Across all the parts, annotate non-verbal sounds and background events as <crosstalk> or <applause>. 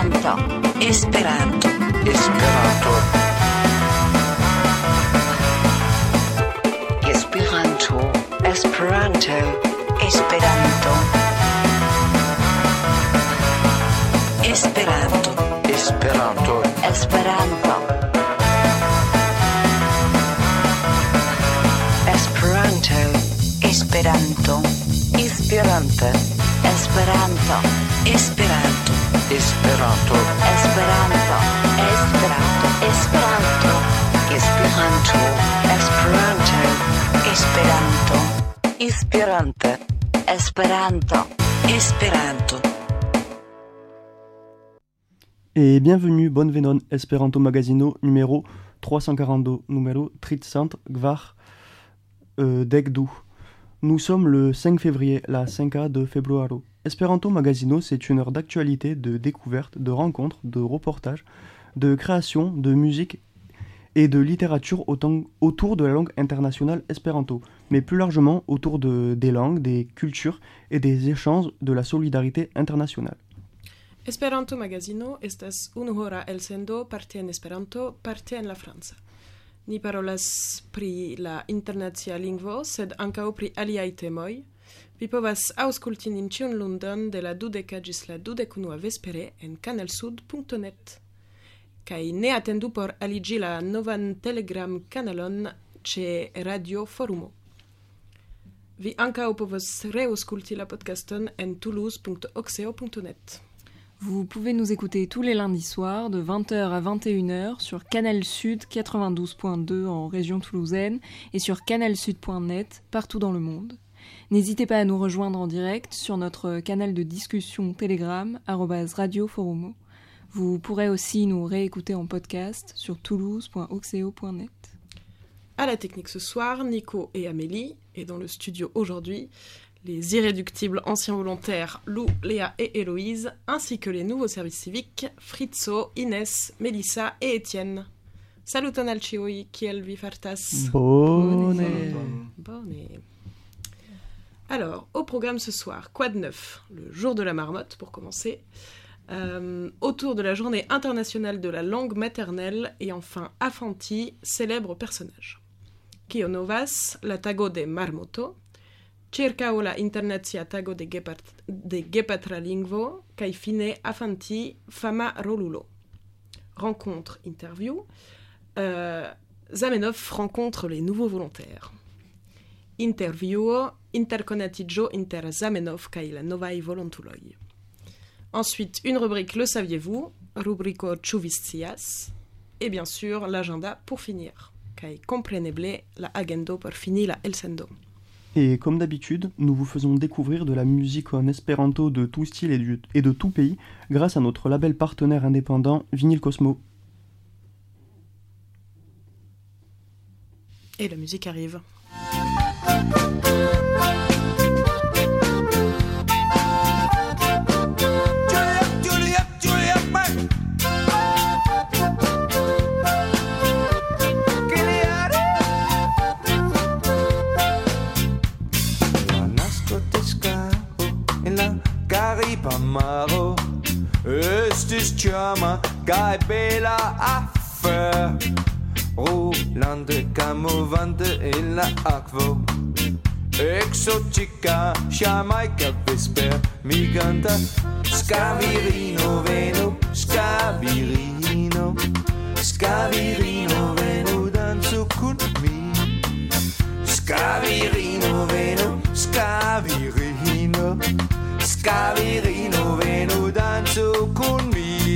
Esperanto. Esperanto. Esperanto. Esperanto. Esperanto. Esperanto. Esperanto. Esperanto. Esperanto. Esperanto. Esperanto. Et bienvenue, bonne venon, Esperanto Magazino numéro 342, numéro 30 gvar euh. Nous sommes le 5 février, la 5A de Februaro. Esperanto Magazino, c'est une heure d'actualité, de découverte, de rencontres, de reportages, de création, de musique et de littérature autour de la langue internationale espéranto, mais plus largement autour de, des langues, des cultures et des échanges de la solidarité internationale. Esperanto Magazino estas unu hora elsendo parte en Esperanto, parte en la franca. Ni parolas pri la internacia lingvo, sed ankaŭ pri aliaj temoj. Vi povas aŭskulti nin ĉiun lundon de la dudeka ĝis la dudekunua vespere en kanalsud.net. Kaj ne atendu por aliĝi la novan Telegram-kanalon ĉe Radio Forumo. Vi ankaŭ povas reaŭskulti la podcaston en toulouse.oxeo.net. Vous pouvez nous écouter tous les lundis soirs de 20h à 21h sur Canal Sud 92.2 en région toulousaine et sur canalsud.net partout dans le monde. N'hésitez pas à nous rejoindre en direct sur notre canal de discussion Telegram arobase Radio Forumo. Vous pourrez aussi nous réécouter en podcast sur toulouse.oxeo.net. À la technique ce soir, Nico et Amélie, et dans le studio aujourd'hui, les irréductibles anciens volontaires Lou, Léa et Héloïse, ainsi que les nouveaux services civiques Fritzo, Inès, Mélissa et Étienne. Salut Tonalcioi, kiel vi fartas Bonne. Bonne. Alors, au programme ce soir, quoi de neuf Le jour de la marmotte, pour commencer. Euh, autour de la journée internationale de la langue maternelle et enfin Afanti, célèbre personnage. Kio novas, la tago de marmoto, la internazia tago de, gepard, de gepatra lingvo, kai fine Afanti, fama rolulo. Rencontre, interview. Euh, Zamenhof rencontre les nouveaux volontaires. Interview, interconatiggio inter Zamenhof kai la novaj volontuloj. Ensuite, une rubrique Le saviez-vous? Rubrico Chuvistias. Et bien sûr, l'agenda pour finir. Kai compreneble la agendo por fini la elsendo. Et comme d'habitude, nous vous faisons découvrir de la musique en espéranto de tout style et, du- et de tout pays grâce à notre label partenaire indépendant Vinyl Cosmo. Et la musique arrive. Caripamaro Estis chama kai bela affair Rolande camovante en la aquo Exotica Jamaica vesper Miganta Scavirino veno Scavirino Scavirino veno danzo con me Scavirino veno, scavirino, Skal vi rinovere con dansu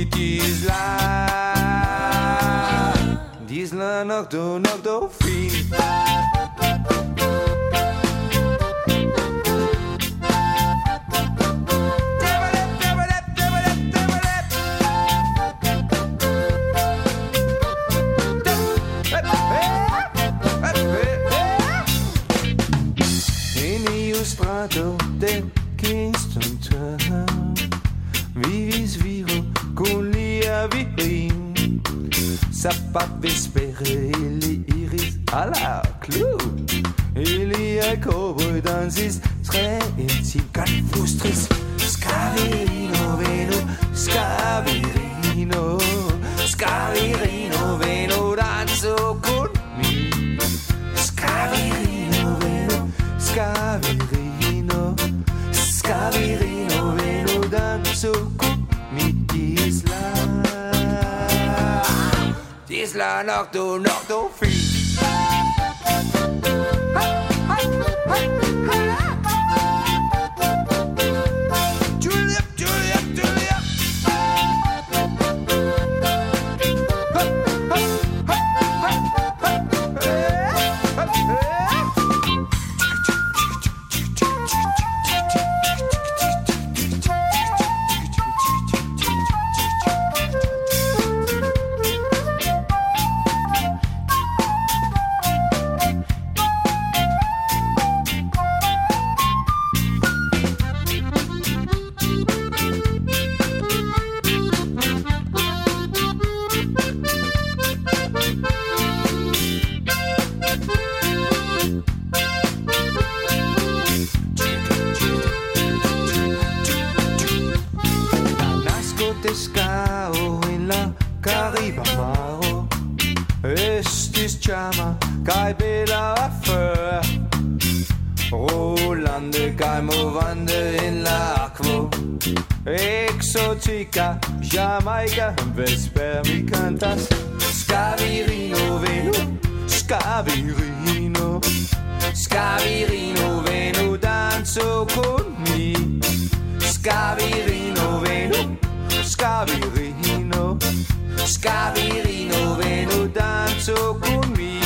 disla. Disla Island? Island fin. du, nok du fint. Del Kingston uh-huh. Vivi sviro kulia vihim Sa pap vespere ili iris. A la clou. Ili a kobre dansis tre intim Kan frustris Scaverino. Veno scavirino, Scaverino I knock to knock to feel. Scavirino venu danzo con me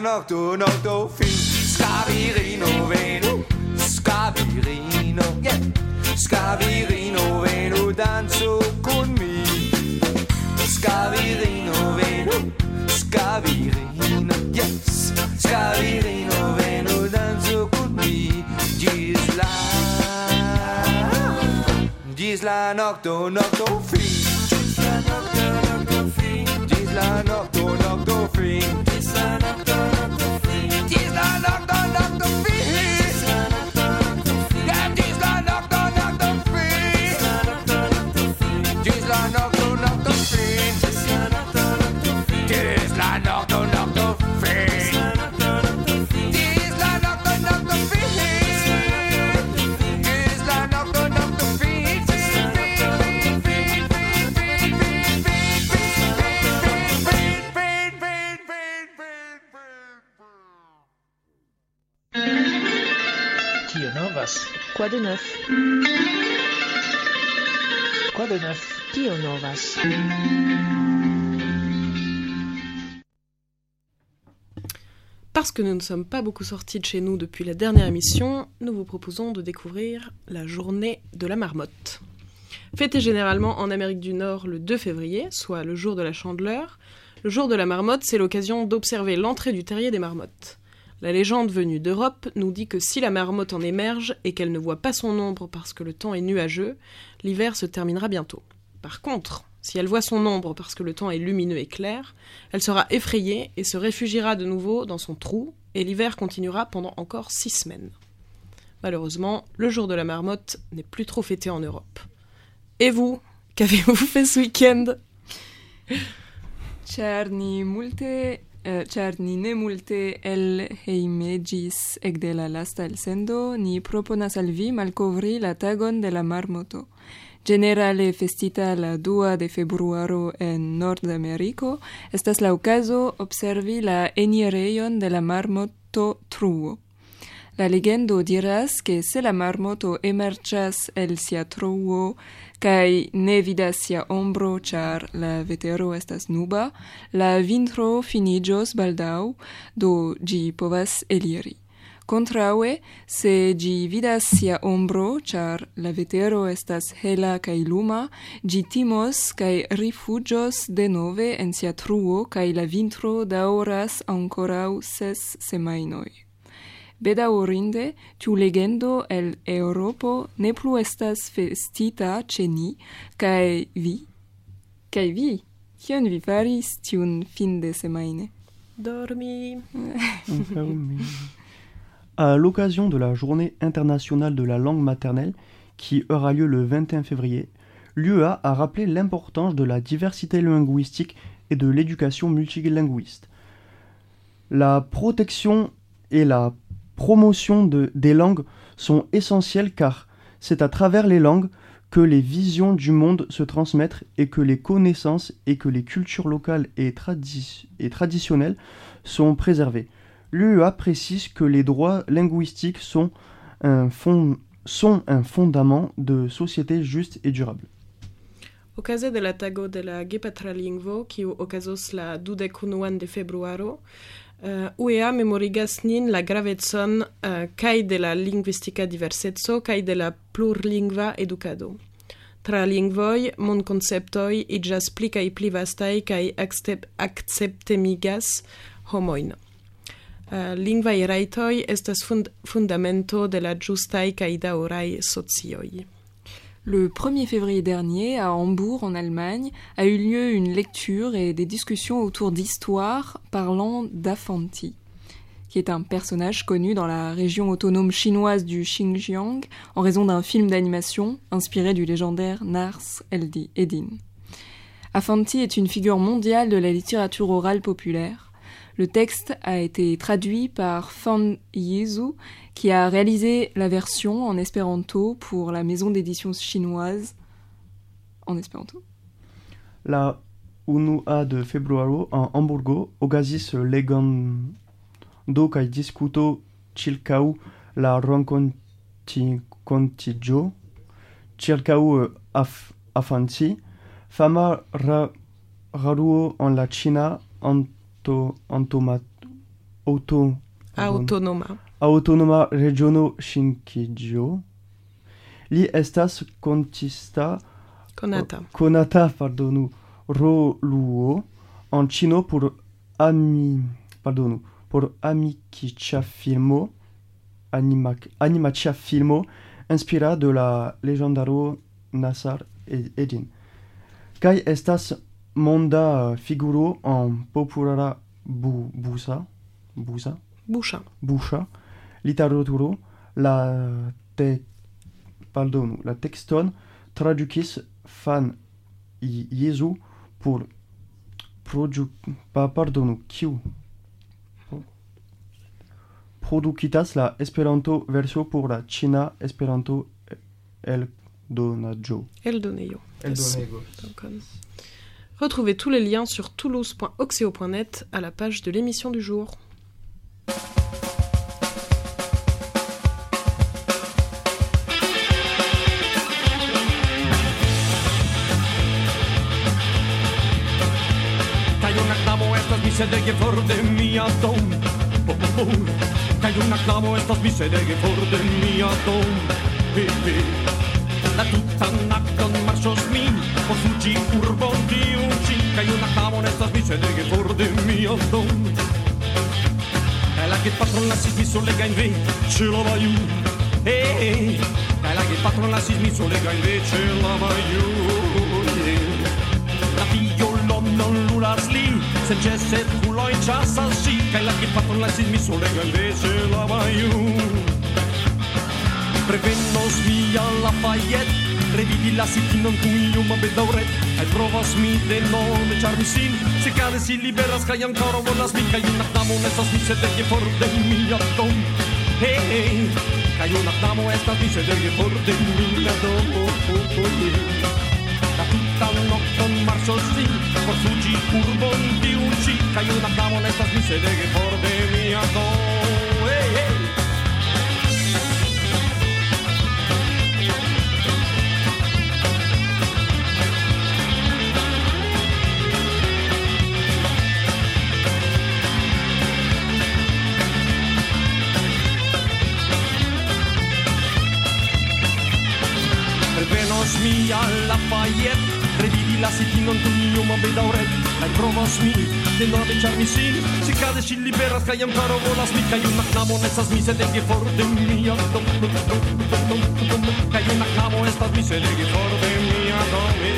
nocto nocto fin Scavirino venu, scavirino yeah. Scavirino venu danzo con me Scavirino venu, scavirino yes Scavirino i don't feel. Quoi de neuf Quoi de neuf Tio Novas. Parce que nous ne sommes pas beaucoup sortis de chez nous depuis la dernière émission, nous vous proposons de découvrir la journée de la marmotte. Fêtée généralement en Amérique du Nord le 2 février, soit le jour de la chandeleur, le jour de la marmotte, c'est l'occasion d'observer l'entrée du terrier des marmottes. La légende venue d'Europe nous dit que si la marmotte en émerge et qu'elle ne voit pas son ombre parce que le temps est nuageux, l'hiver se terminera bientôt. Par contre, si elle voit son ombre parce que le temps est lumineux et clair, elle sera effrayée et se réfugiera de nouveau dans son trou, et l'hiver continuera pendant encore six semaines. Malheureusement, le jour de la marmotte n'est plus trop fêté en Europe. Et vous, qu'avez-vous <laughs> fait ce week-end? Eh, ĉar eh, ni ne multe el hejme ĝis ekde la lasta elsendo, ni proponas al vi malkovri la tagon de la marmoto. Generale festita la 2 de februaro en Nordameriko, estas la okazo observi la enirejon de la marmoto truo. La legendo diras che se la marmoto emergas el sia truo cae ne vidas sia ombro char la vetero estas nuba, la vintro finigios baldau, do gi povas eliri. Contraue, se gi vidas sia ombro, char la vetero estas hela cae luma, gi timos cae rifugios de nove en sia truo cae la vintro dauras ancorau ses semainoi. Bedaŭrinde, tiu legendo el Eŭropo ne plu estas festita ĉe ni, kaj vi, kaj vi, kion vi faris tiun fin de semajne? Dormi. À l'occasion de la Journée internationale de la langue maternelle, qui aura lieu le 21 février, l'UEA a rappelé l'importance de la diversité linguistique et de l'éducation multilinguiste. La protection et la promotion de- des langues sont essentielles car c'est à travers les langues que les visions du monde se transmettent et que les connaissances et que les cultures locales et, tradi- et traditionnelles sont préservées. L'UEA précise que les droits linguistiques sont un, fond- fondament de société juste et durable. Okaze de la tago de la gepatra lingvo, kiu okazos la dudekunuan de februaro, Eh, uh, UEA memorigas nin la gravetson uh, eh, kaj de la lingvistika diverseco kaj de la plurlingva edukado. Tra lingvoj mondkonceptoj iĝas pli kaj pli vastaj kaj akceptemigas homojn. Uh, eh, lingvaj rajtoj estas fund fundamento de la ĝustaj kaj daŭraj socioj. Le 1er février dernier, à Hambourg, en Allemagne, a eu lieu une lecture et des discussions autour d'histoires parlant d'Afanti, qui est un personnage connu dans la région autonome chinoise du Xinjiang en raison d'un film d'animation inspiré du légendaire Nars Eldi- Eddin. Afanti est une figure mondiale de la littérature orale populaire. Le texte a été traduit par Fan Yizu, qui a réalisé la version en espéranto pour la maison d'édition chinoise en espéranto. La unua de februaro en Hamburgo okazis legando kaj diskuto ĉirkaŭ la renkontiĝo ĉirkaŭ af, afanti, fama ra, raruo en la ĉina anto, antoma, auto, Autonoma. Autonoma regiono Shinkijo. Li estas kontista Konata. Konata, pardonu, Roluo en chino pour ami, pardonu, pour Amikicha filmo, anima, animacia filmo, inspira de la legendaro Nasar E- Edin. Kai estas monda figuro en populara bu, busa, busa, Boucha. buŝa literaturo la te pardonu la tekston tradukis fan I- Jezu por produ pa pardonu kiu? Produkitas la Esperanto versio por la ĉina Esperanto eldonaĵo. Eldonego. Donc, euh, Retrouvez tous les liens sur toulouse.oxeo.net à la page de l'émission du jour. Misericordia mía, don, po, po, po. Cayó una clavo, estas misericordia mía, don, pepe. La tutana con marchos min, o suci curvo di un cin. Cayó una clavo, estas misericordia mía, don. Ela que patrona si miso le gagne, ce la va you. Hey, ela que patrona si miso le gagne, ce la va you. Eh. La violon non lulas lì. Se cese culo in chasa si Kaj la che patron la mi solega invece la baiu Prevenos mi alla fayet Revidi la sitinon cum io ma bedauret Ai provas mi de nome charmi sin. Se cade si liberas kaj ancora volas mi Kaj una knamo estas mi sedege for de mia dom Hey, hey Kaj una knamo estas mi sedege for de mia dom oh, oh, oh, yeah. La li por fuĝi urbon tiun chica y una jamoneta y se deje por de mi ador. Hey, hey. Venos mi alla Fayette, revidi la sitin non tu mio ma vedaure, dai provos mi, Dynamit czarny sil Cicady silni beraz kajem karowola Znika junak namo nesas mise lege forte mia dom dom dom dom dom dom Kajunak namo estas mise lege forte mia domi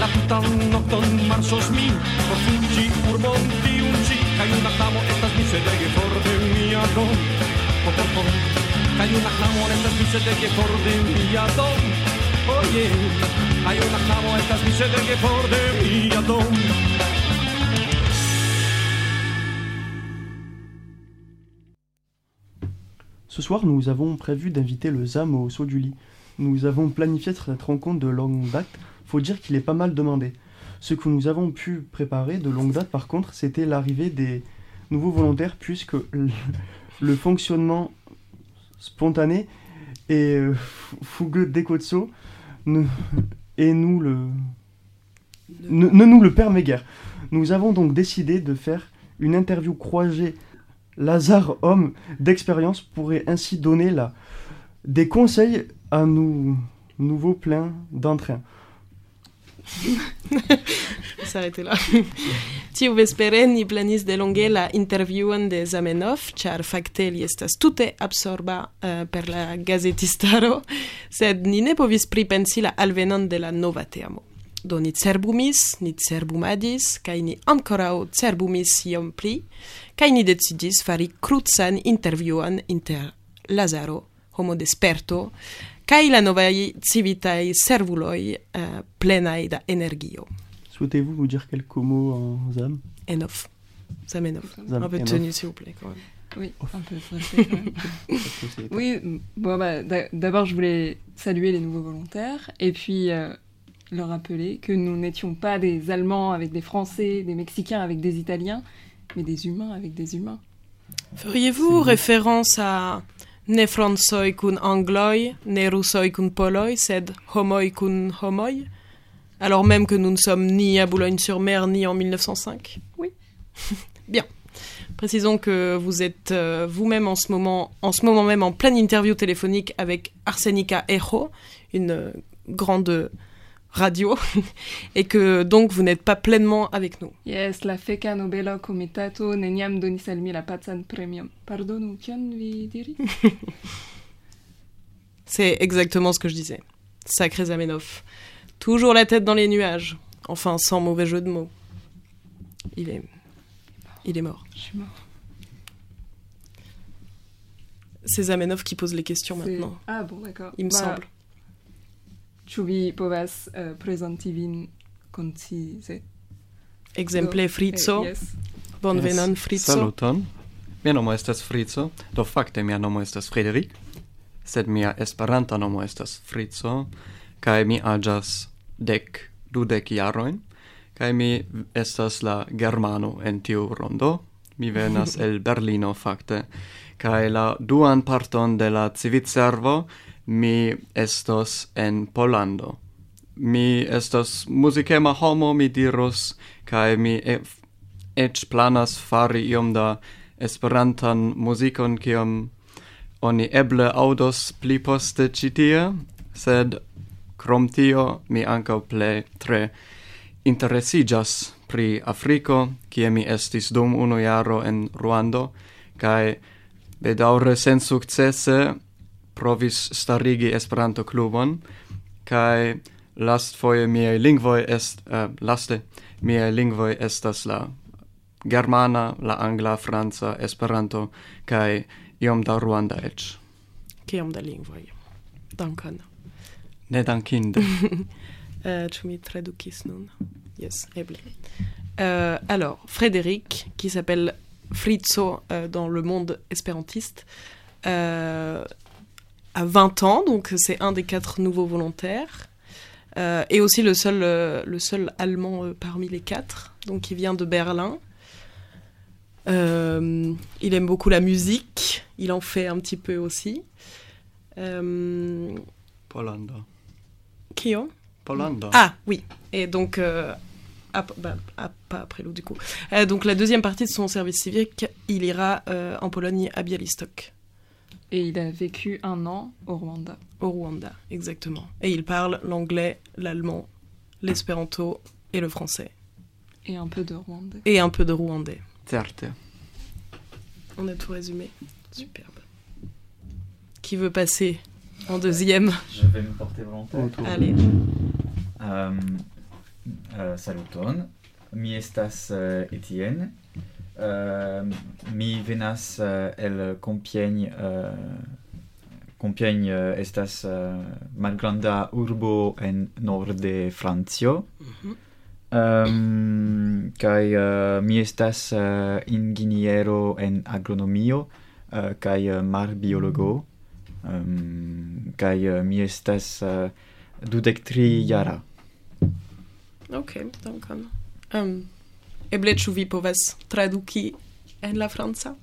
La tutan nocton marsos mi Profungi urbon tiun ci Kajunak namo estas mise lege forte mia dom Kajunak namo estas mise lege forte mia dom Ce soir, nous avons prévu d'inviter le ZAM au saut du lit. Nous avons planifié cette rencontre de longue date. Faut dire qu'il est pas mal demandé. Ce que nous avons pu préparer de longue date, par contre, c'était l'arrivée des nouveaux volontaires, puisque le, fonctionnement spontané et euh, fougueux sauts ne, et nous le ne, ne nous le permet guère. Nous avons donc décidé de faire une interview croisée Lazare, homme d'expérience, pourrait ainsi donner la, des conseils à nous nouveaux pleins d'entrain. <laughs> s'arrêter là. Tiu <laughs> vespere ni planis de longe la interviewon de Zamenhof, char fakte li estas tute absorba uh, per la gazetistaro, <laughs> sed ni ne povis pripensi la alvenon de la nova teamo. Do ni cerbumis, ni cerbumadis, kaj ni ankoraŭ cerbumis iom pli, kaj ni decidis fari krucan intervjuon inter Lazaro, homo desperto, kaj la novaj civitaj servuloj uh, eh, plenaj da energio. Souhaitez-vous vous dire quelques mots en ZAM? Enough. Zamenhof. Zam- Un peu de Enough. tenue, s'il vous plaît, quand même. Oui, un peu stressé quand même. Oui, bon, bah, d'a- d'abord, je voulais saluer les nouveaux volontaires et puis euh, leur rappeler que nous n'étions pas des Allemands avec des Français, des Mexicains avec des Italiens, mais des humains avec des humains. Feriez-vous référence à ne francoi kun angloi, ne russoi kun poloi, sed homoi kun homoi Alors même que nous ne sommes ni à Boulogne-sur-Mer ni en 1905 Oui. <laughs> Bien. Précisons que vous êtes euh, vous-même en ce moment, en ce moment même en pleine interview téléphonique avec Arsenica Ejo, une euh, grande radio, <laughs> et que donc vous n'êtes pas pleinement avec nous. Yes, la feca nobela comitato neniam donis al mi la pacan premium. Pardonu, kion vi diri? <laughs> C'est exactement ce que je disais. Sacré Zamenhof. Toujours la tête dans les nuages. Enfin, sans mauvais jeu de mots. Il est... Il est mort. Je suis mort. C'est Zamenhof qui pose les questions maintenant. Ah bon, d'accord. Il me Bah, semble. Vi povas uh, vin koncize? Exemple Fritzo. Eh, yes. Bonvenon Fritzo. Saluton. Mia nomo estas Fritzo. Do fakte mia nomo estas Frederik. Sed mia esperanta nomo estas Fritzo. kai mi agas dec dudec jaroin. Kai mi estas la germano en tiu rondo. Mi venas el Berlino fakte. Kai la duan parton de la civitservo mi estos en Polando mi estas muzikema homo mi dirus kai mi e ec planas fari iom da esperantan muzikon kiom oni eble audos pli poste ĉi tie sed Krom tio, mi ankaŭ ple tre interesiĝas pri Afriko, kie mi estis dum unu jaro en Ruando, kaj bedaŭre sen sukcese provis starigi Esperanto-klubon, kaj lastfoje miaj lingvoj est uh, laste miaj lingvoj estas la germana, la angla, franca, Esperanto kaj iom da ruanda eĉ. Kiom da lingvoj. Dankon. Ne dankinde. <laughs> Euh, mi tradukis nun? Yes, eble. Euh, alors, Frédéric, qui s'appelle Fritzo euh, dans le monde espérantiste, euh, a 20 ans, donc c'est un des quatre nouveaux volontaires, et aussi le seul, le seul allemand parmi les quatre, donc il vient de Berlin. Il aime beaucoup la musique, il en fait un petit peu aussi. Euh, Kio Polando. Ah oui, et donc, euh, ap- bah, ah, pas après l'eau du coup. Euh, donc la deuxième partie de son service civique, il ira euh, en Pologne à Bialystok, Et il a vécu un an au Rwanda. au Rwanda, exactement. Et il parle l'anglais, l'allemand, l'espéranto et le français. Et un peu de rwandais. Et un peu de rwandais. Certe. On a tout résumé. Superbe. Qui veut passer en deuxième. Je vais me porter volontaire. Allez. Euh, euh, saluton. Mi estas uh, Etienne. Uh, mi venas uh, el Compiègne. Uh, Compiègne uh, estas uh, malgranda urbo en norde Francio. Mm -hmm. Um, kai uh, mi estas uh, ingeniero en agronomio uh, kai uh, mar biologo kai uh, mi estas uh, dudek tri jara. Ok, dankon. Um, eble ĉu vi povas traduki en la franca?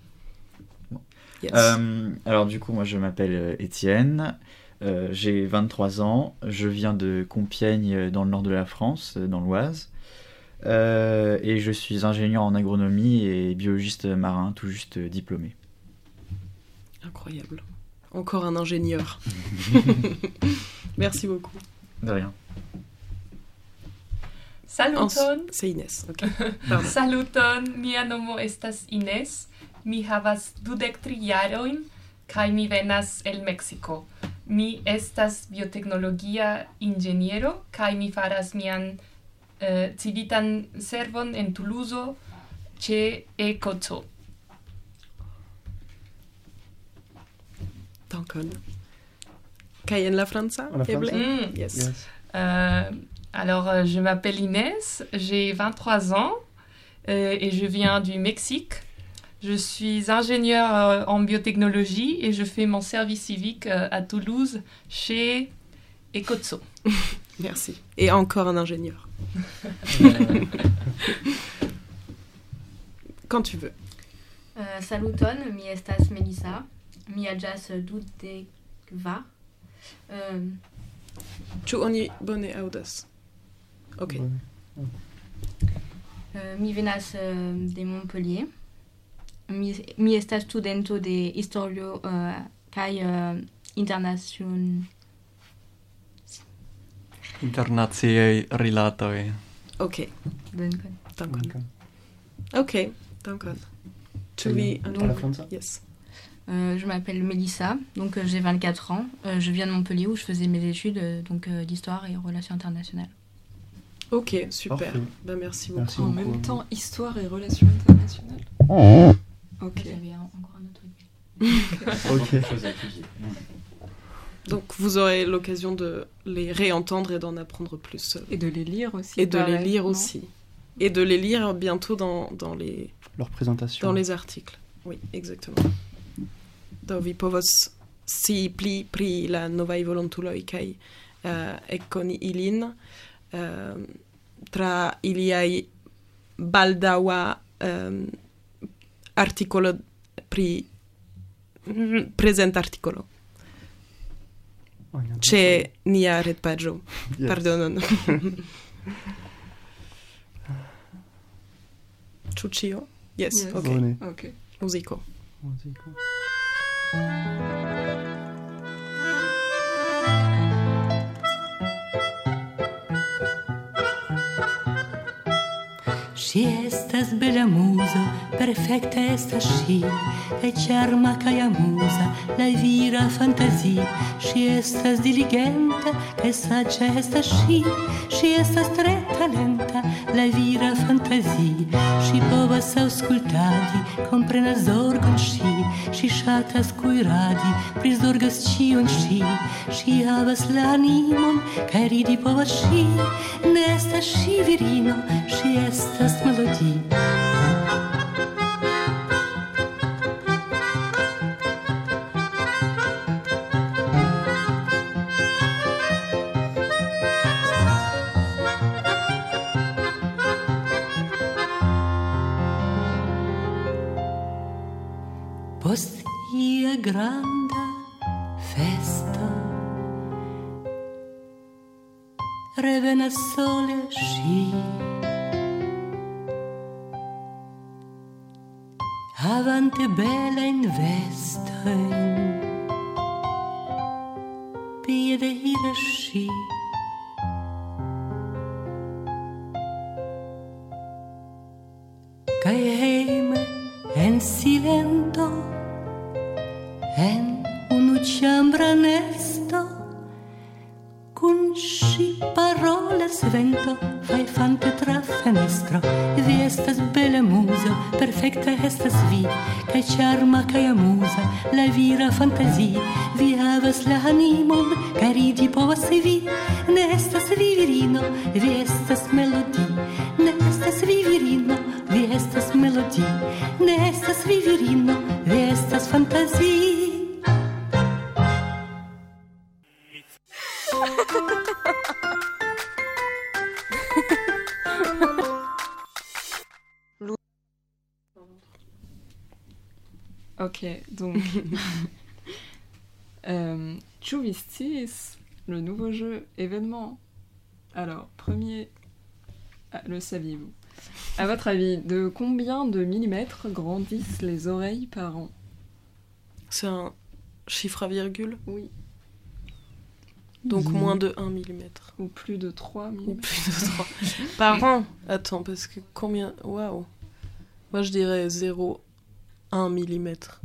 Yes. Euh, alors du coup, moi je m'appelle euh, Étienne, euh, j'ai 23 ans, je viens de Compiègne euh, dans le nord de la France, euh, dans l'Oise, Euh, et je suis ingénieur en agronomie et biologiste marin, tout juste euh, diplômé. Incroyable. Encore un ingénieur. <laughs> Merci beaucoup. De rien. Saluton, C'est Inès. <laughs> saluton, mia nomo estas Ines, mi havas dudek tri jarojn, kaj mi venas el Meksiko. Mi estas biotecnologia ingeniero, kaj mi faras mian uh, civitan servon en Toulouse ĉe Ecozo. En la franca? Mm. Yes. Yes. Euh, alors, euh, je m'appelle Inès, j'ai 23 ans euh, et je viens du Mexique. Je suis ingénieure euh, en biotechnologie et je fais mon service civique euh, à Toulouse chez Ecozo. <laughs> Merci. Et encore un ingénieur. <laughs> Quand tu veux. Uh, saluton, mi estas Melissa. mi agas dudek kvar. Um, ehm, Ĉu oni bone aŭdas? Ok. Bone. Uh, mi venas uh, de Montpellier. Mi, mi estas studento de historio uh, kaj uh, internacion... Internaciaj rilatoj. Ok. Dankon. Dankon. Ok, dankon. Ĉu vi... Yes. Euh, je m'appelle Melissa, donc euh, j'ai 24 ans. Euh, je viens de Montpellier où je faisais mes études euh, donc euh, d'histoire et relations internationales. Ok, super. Ben, merci beaucoup. Merci En beaucoup. même temps, histoire et relations internationales. Ok. J'avais un- encore un autre <laughs> Ok. À étudier. Donc vous aurez l'occasion de les réentendre et d'en apprendre plus. Et de les lire aussi. Et de les lire aussi. Et de les lire bientôt dans, dans, les, Leur présentation. dans les articles. Oui, exactement. do vi povas si pli pri la novaj volontuloj kaj uh, ekkoni ilin uh, tra iliaj baldaŭa um, artikolo pri mm, prezent artikolo ĉe nia retpaĝo <laughs> yes. pardonon Ciuccio? <laughs> Yes, yes. ok. okay. Musico. Musico. Música Ŝi estas bela muzo, perfekta estas ŝi, kaj ĉarma kaj amuza, la vira fantazio. Ŝi estas diligenta, kaj saĝa estas ŝi. Ŝi estas tre talenta, la vira fantazio. Ŝi povas aŭskultadi, komprenas zorgon ŝi. Ŝi ŝatas kuiradi, prizorgas ĉion ŝi. Ŝi havas la animon, kaj ridi povas ŝi. Ne estas ŝi virino, ŝi estas Час мелодій. Postia granda festo sole sci ŝi. Havante belajn vestojn, piede iras ŝi. Kaj hejme en silento, en unu ĉambra nesto, kun ŝi parolas estas vento, fai fante tra fenestro. Vi estas perfecta estas vi, kai charma kai amusa, la vira fantasi. Vi havas la animon, kai ridi povas vi. Ne estas vi virino, vi estas melodi. le nouveau jeu événement. Alors, premier, ah, le saviez-vous? À votre avis, de combien de millimètres grandissent les oreilles par an? C'est un chiffre à virgule? Oui. Donc moins mmh. de 1 millimètre. Ou plus de 3 mm. Ou plus de 3. <laughs> par an Attends, parce que combien? Waouh Moi je dirais 0,1 millimètre.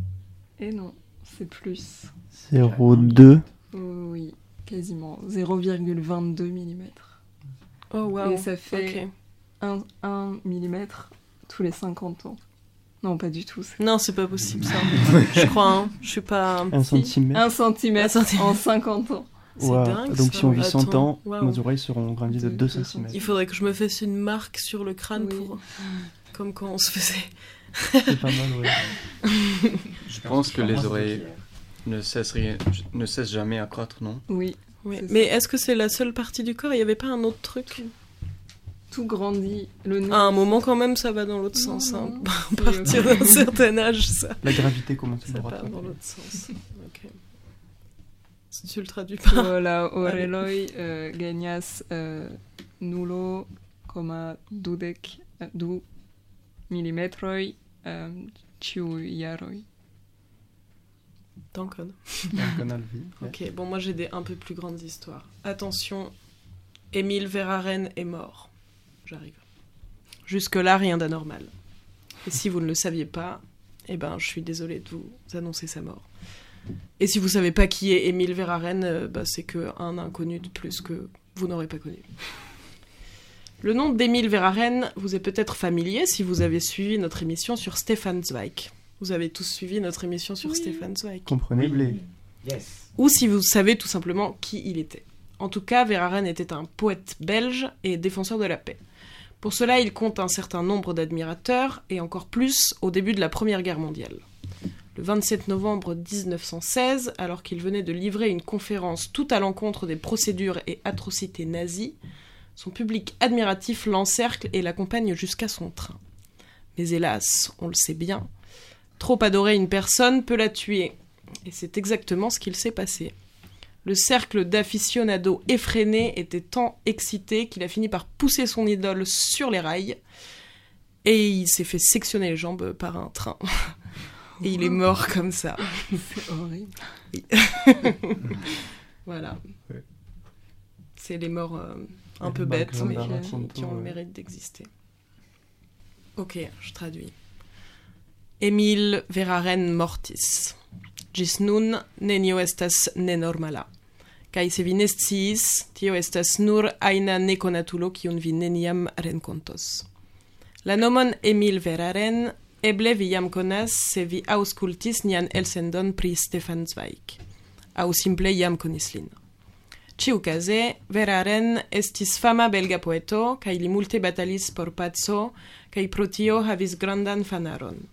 Et non, c'est plus. 0,2 oui, quasiment. 0,22 mm. Oh waouh Et ça fait Ok. 1, 1 mm tous les 50 ans. Non, pas du tout. Non, c'est pas possible ça. <laughs> je crois, hein. Je suis pas. Un centimètre. 1 centimètre Un centimètre. en 50 ans. C'est Ouah, dingue, Donc ça. si on vit 100 Attends, ans, nos oreilles seront grandies de De 2 deux cm. Il faudrait que je me fasse une marque sur le crâne Oui. pour. Comme quand on se faisait. C'est pas mal, ouais. <laughs> Je pense que les oreilles ne cessent, rien- ne cessent jamais à croître, non? Oui. Oui. c'est Mais est-ce que c'est la seule partie du corps? Il n'y avait pas un autre truc? Tout grandit. Le nez. À un moment, quand même, ça va dans l'autre sens. hein. <laughs> À partir d'un certain âge, ça, La gravité commence à ça part dans l'autre sens. <laughs> Ok. Si tu le traduis pas. Voilà, oreloj <laughs> euh, gagnas euh, nulo, coma dudek, euh, du milimetroj euh, ĉiujaroj. Vie. <laughs> ouais. Ok, bon, moi j'ai des un peu plus grandes histoires. Attention, Émile Verhaeren est mort. J'arrive. Jusque-là, rien d'anormal. Et si vous ne le saviez pas, eh ben, je suis désolée de vous annoncer sa mort. Et si vous savez pas qui est Émile Verhaeren, euh, bah, c'est que un inconnu de plus que vous n'aurez pas connu. Le nom d'Émile Verhaeren vous est peut-être familier si vous avez suivi notre émission sur Stefan Zweig. Vous avez tous suivi notre émission sur Stefan Zweig Comprenez, blé. Yes. ou si vous savez tout simplement qui il était. En tout cas, Verhaeren était un poète belge et défenseur de la paix. Pour cela, il compte un certain nombre d'admirateurs, et encore plus au début de la Première Guerre mondiale. Le 27 novembre 1916, alors qu'il venait de livrer une conférence tout à l'encontre des procédures et atrocités nazies, son public admiratif l'encercle et l'accompagne jusqu'à son train. Mais hélas, on le sait bien, trop adorer une personne peut la tuer, et c'est exactement ce qu'il s'est passé. Le cercle d'aficionados effrénés était tant excité qu'il a fini par pousser son idole sur les rails et il s'est fait sectionner les jambes par un train. <laughs> Et il est mort comme ça. <laughs> C'est horrible. <laughs> Voilà. Ouais. C'est les morts euh, un peu morts bêtes, mais qui, ont le mérite d'exister. Ok, je traduis. Emil veraren mortis. Gis nun nenio estas nenormala. Kai se vi ne sciis, tio estas nur aina nekonatulo kiun vi neniam renkontos. La nomon Emil Veraren eble vi jam konas se vi aŭskultis nian elsendon pri Stefan Zweig, aŭ simple jam konis lin. Ciucase, Veraren estis fama belga poeto, kaj li multe batalis por paco, kaj pro tio havis grandan fanaron.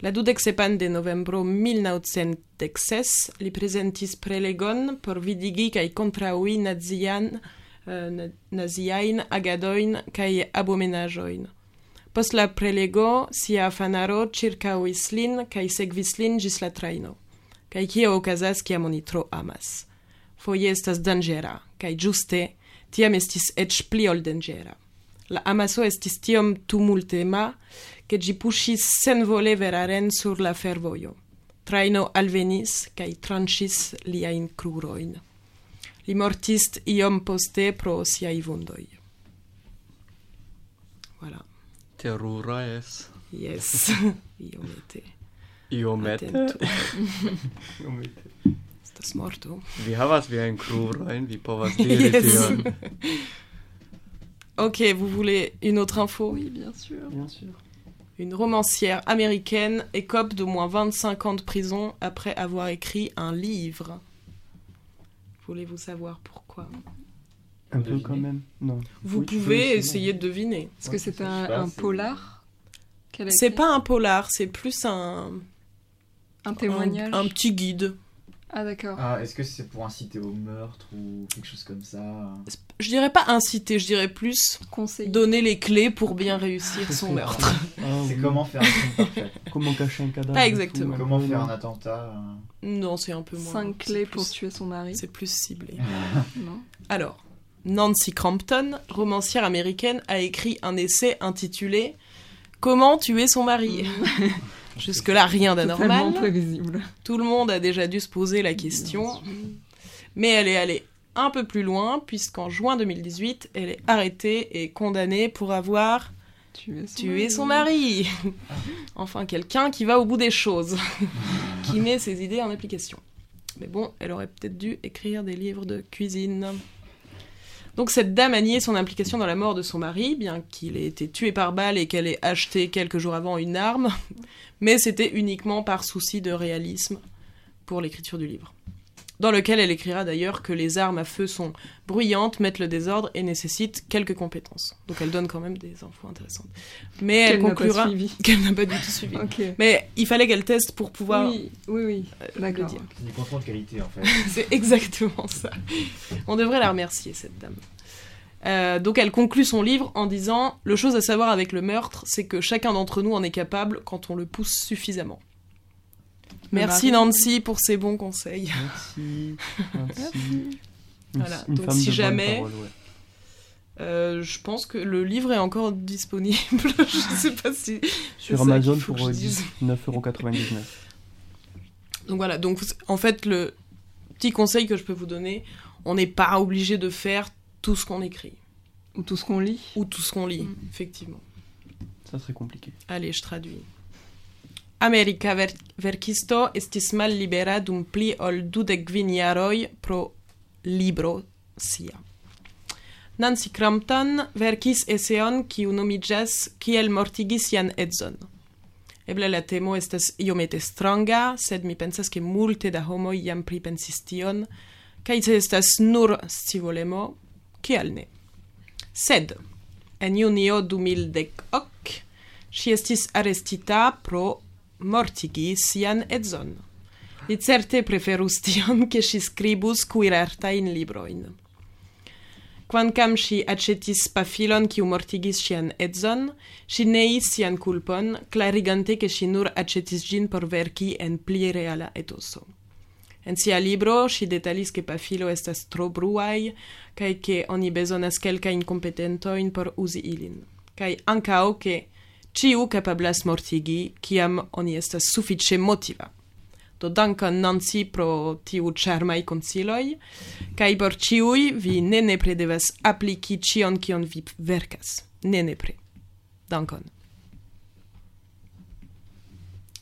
La dudek sepan de novembro 1906 li prezentis prelegon por vidigi kaj kontraŭi nazian, eh, naziajn agadojn kaj abomenaĵojn. Post la prelego sia fanaro ĉirkaŭis lin kaj sekvis lin ĝis la trajno. Kaj kio okazas kiam oni tro amas? Foje estas danĝera kaj ĝuste tiam estis eĉ pli ol danĝera. La amaso estis tiom tumultema, che gi pushis senvole veraren sur la fervojo. Traino alvenis kaj tranĉis liajn krurojn. Li mortis iom poste pro siaj vundoj. Voilà. Terura es. Yes. <laughs> Iomete. Iomete. <laughs> Iomete. Estas morto. Vi havas viajn krurojn, vi povas diri <laughs> yes. tion. ok, vous voulez une autre info Oui, bien sûr. Bien sûr. Une romancière américaine écope d'au moins 25 ans de prison après avoir écrit un livre. Voulez-vous savoir pourquoi? Un peu quand même. Non. Vous Oui, pouvez essayer. de deviner. Est-ce que c'est un, pas, un polar C'est pas un polar, c'est plus un, un témoignage un, un petit guide. Ah d'accord. Ah, est-ce que c'est pour inciter au meurtre ou quelque chose comme ça Je dirais pas inciter, je dirais plus Conseil. donner les clés pour bien réussir son meurtre. Ah, <laughs> C'est comment faire un crime parfait <laughs> Comment cacher un cadavre Pas tout, exactement. Comment faire un attentat euh, Non, c'est un peu moins. 5 c'est clés plus- pour tuer son mari. C'est plus ciblé. <laughs> Non. Alors, Nancy Crampton, romancière américaine, a écrit un essai intitulé Comment tuer son mari? Jusque-là, rien d'anormal. prévisible. Tout le monde a déjà dû se poser la question. Mais elle est allée un peu plus loin, puisqu'en juin 2018, elle est arrêtée et condamnée pour avoir son tué mari. son mari. <laughs> enfin, quelqu'un qui va au bout des choses, <laughs> qui met ses idées en application. Mais bon, elle aurait peut-être dû écrire des livres de cuisine. Donc cette dame a nié son implication dans la mort de son mari, bien qu'il ait été tué par balle et qu'elle ait acheté quelques jours avant une arme, mais c'était uniquement par souci de réalisme pour l'écriture du livre. Dans lequel elle écrira d'ailleurs que les armes à feu sont bruyantes, mettent le désordre et nécessitent quelques compétences. Donc elle donne quand même des infos intéressantes. Mais elle Qu'elle n'a pas conclura suivi. <laughs> qu'elle n'a pas du tout suivi. Ok. Mais il fallait qu'elle teste pour pouvoir Oui, oui, oui. euh, le D'accord. dire. C'est du contrôle de qualité en fait. <laughs> C'est exactement ça. On devrait la remercier, cette dame. Euh, donc elle conclut son livre en disant Le chose à savoir avec le meurtre, c'est que chacun d'entre nous en est capable quand on le pousse suffisamment. Merci. Nancy pour ces bons conseils. Merci. Merci. Voilà, une donc si jamais- parole, ouais. Euh, je pense que le livre est encore disponible. <laughs> je sais pas si. Sur Amazon pour que euh, je dise. 9,99€. Donc voilà, donc en fait, le petit conseil que je peux vous donner, on n'est pas obligé de faire tout ce qu'on écrit. Ou tout ce qu'on lit. Ou tout ce qu'on lit, Mm. effectivement. Ça serait compliqué. Allez, je traduis. America ver verkisto estis mallibera dum pli ol dudek kvin jaroj pro libro sia. Nancy Crampton verkis eseon kiu nomiĝas Kiel mortigi sian edzon. Eble la temo estas iomete stranga, sed mi pensas ke multe da homoj jam pripensis tion, kaj se estas nur scivolemo, kial ne. Sed, en junio 2010 ok, ŝi estis arestita pro mortigi sian edzon. Li certe preferus tion che si scribus cuirarta in libroin. Quancam si accetis pafilon kiu mortigis sian edzon, si neis sian culpon, clarigante che si nur accetis gin por verki en pli reala etoso. En sia libro si detalis che pafilo estas tro bruai, cae che oni besonas quelca incompetentoin por usi ilin. Cae ancao che ĉiu kapablas mortigi, kiam oni estas sufiĉe motiva. Do dankon Nancy pro tiu ĉarmaj konsiloj, kaj por ĉiuj vi ne nepre devas apliki ĉion kion vi verkas. Ne nepre. Dankon.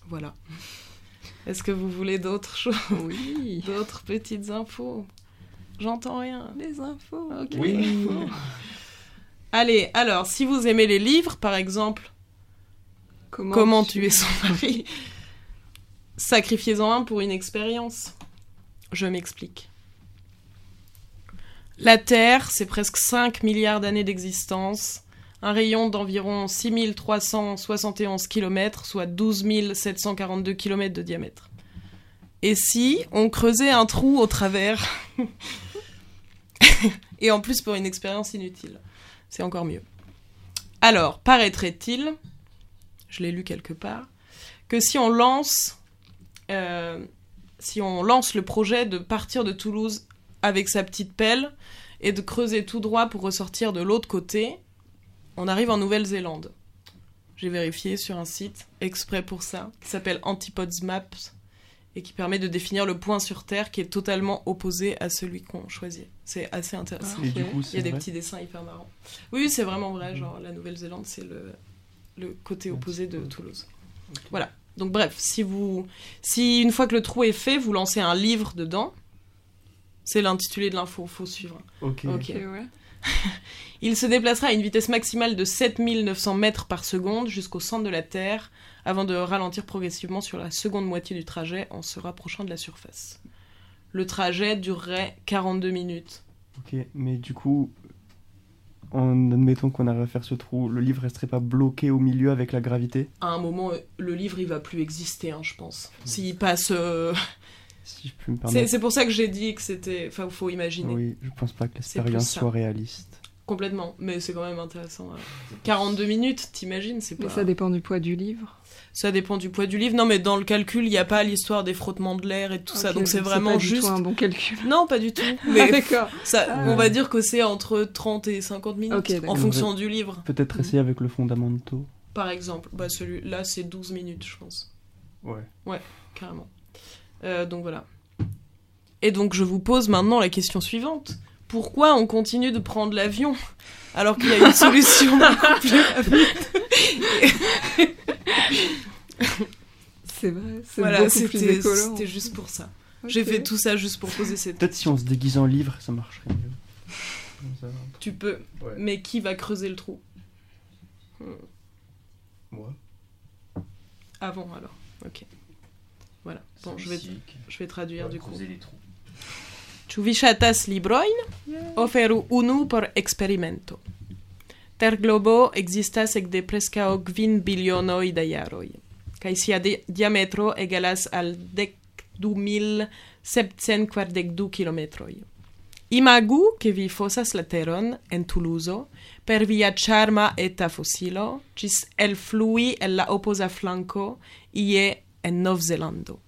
Voilà. <laughs> Est-ce que vous voulez d'autres choses? Oui. <laughs> D'autres petites infos? J'entends rien. Les infos. Ok. Oui. <laughs> Allez, alors, si vous aimez les livres, par exemple, Comment, Comment tuer son <laughs> mari Sacrifiez-en un pour une expérience. Je m'explique. La Terre, c'est presque 5 milliards d'années d'existence, un rayon d'environ 6371 km, soit 12 742 km de diamètre. Et si on creusait un trou au travers <laughs> Et en plus pour une expérience inutile. C'est encore mieux. Alors, paraîtrait-il, je l'ai lu quelque part, que si on lance, euh, si on lance le projet de partir de Toulouse avec sa petite pelle et de creuser tout droit pour ressortir de l'autre côté, on arrive en Nouvelle-Zélande. J'ai vérifié sur un site exprès pour ça, qui s'appelle Antipodes Maps et qui permet de définir le point sur Terre qui est totalement opposé à celui qu'on choisit. C'est assez intéressant. Et du coup, Il y a des petits dessins hyper marrants. Oui, c'est vraiment vrai. Genre, la Nouvelle-Zélande, c'est le, le côté opposé de Toulouse. Voilà. Donc, bref, si vous, si une fois que le trou est fait, vous lancez un livre dedans, c'est l'intitulé de l'info, faut suivre. Ok. Ok. Ok, ouais. <laughs> Il se déplacera à une vitesse maximale de 7900 mètres par seconde jusqu'au centre de la Terre, avant de ralentir progressivement sur la seconde moitié du trajet en se rapprochant de la surface. Le trajet durerait 42 minutes. Ok, mais du coup, en admettant qu'on arrive à faire ce trou, le livre resterait pas bloqué au milieu avec la gravité À un moment, euh, le livre, il va plus exister, hein, je pense. S'il passe... euh, <laughs> Si je peux me C'est permettre. c'est pour ça que j'ai dit que c'était... Enfin, faut imaginer. Oui, je pense pas que C'est l'expérience soit réaliste. Complètement, mais c'est quand même intéressant. ouais. 42 minutes, t'imagines c'est Mais pas... ça dépend du poids du livre. Ça dépend du poids du livre. Non, mais dans le calcul, il n'y a pas l'histoire des frottements de l'air et tout ça. Donc c'est donc vraiment pas du juste. tout un bon calcul. Non, pas du tout. <laughs> Ah, Mais d'accord. ça, Ah. on va dire que c'est entre 30 et 50 minutes en fonction du livre. Peut-être essayer avec le fondamento. Par exemple, bah celui-là, c'est 12 minutes, je pense. Ouais. Ouais, carrément. Euh, donc voilà. Et donc je vous pose maintenant la question suivante. Pourquoi on continue de prendre l'avion? Alors qu'il y a une solution <laughs> beaucoup plus rapide C'est vrai, c'est Voilà, beaucoup plus c'était écolo. c'était juste pour ça. J'ai fait tout ça juste pour poser cette Peut-être si on se déguise en livre, ça marcherait mieux. Ça. Tu peux, Ouais. mais qui va creuser le trou? Moi. Avant alors, ok. Voilà, bon, je vais, je vais traduire du coup. les trous. Ĉu vi ŝatas librojn? Oferu unu por eksperimento. Terglobo ekzistas ekde preskaŭ kvin bilionoj da jaroj, kaj sia di diametro egalas al dek du mil sepcent kvardek du kilometroj. Imagu che vi fosas la teron en Toulouse per via charma eta fosilo cis elflui el la opoza flanco ie en Novzelando.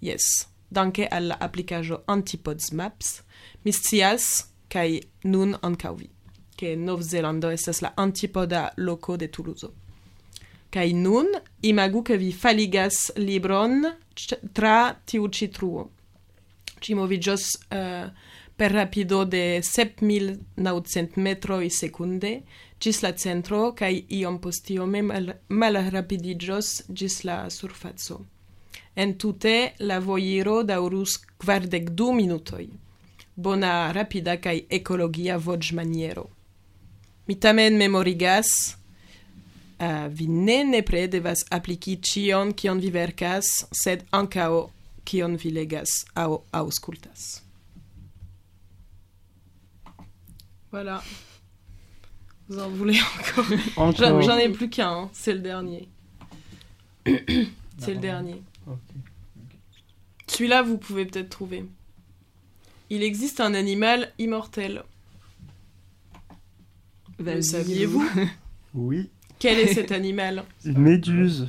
Yes danke al la applicaĵo Antipods Maps, mi scias kaj nun ankaŭ vi, ke Novzelando estas la antipoda loko de Toulouse. Kaj nun imagu ke vi faligas libron tra tiu ĉi truo. Ĝi moviĝos uh, per rapido de 7900 metroj sekunde ĝis la centro kaj iom post iome mal malrapidiĝos ĝis la surfaco. Entute la voiro daŭrus kvardek du minutoj. Bona, rapida kaj ekologia voĉmaniero. Mi tamen memorigas, uh, vi ne nepre devas apliki ĉion kion vi verkas, sed ankaŭ kion vi legas aŭ aŭskultas. Voilà. Vous en voulez encore, encore. J'en ai plus qu'un, hein. c'est le dernier. c'est le dernier. Celui-là, vous pouvez peut-être trouver. Il existe un animal immortel. Le Vas-y, saviez-vous <laughs> Oui. Quel est cet <laughs> animal Une méduse.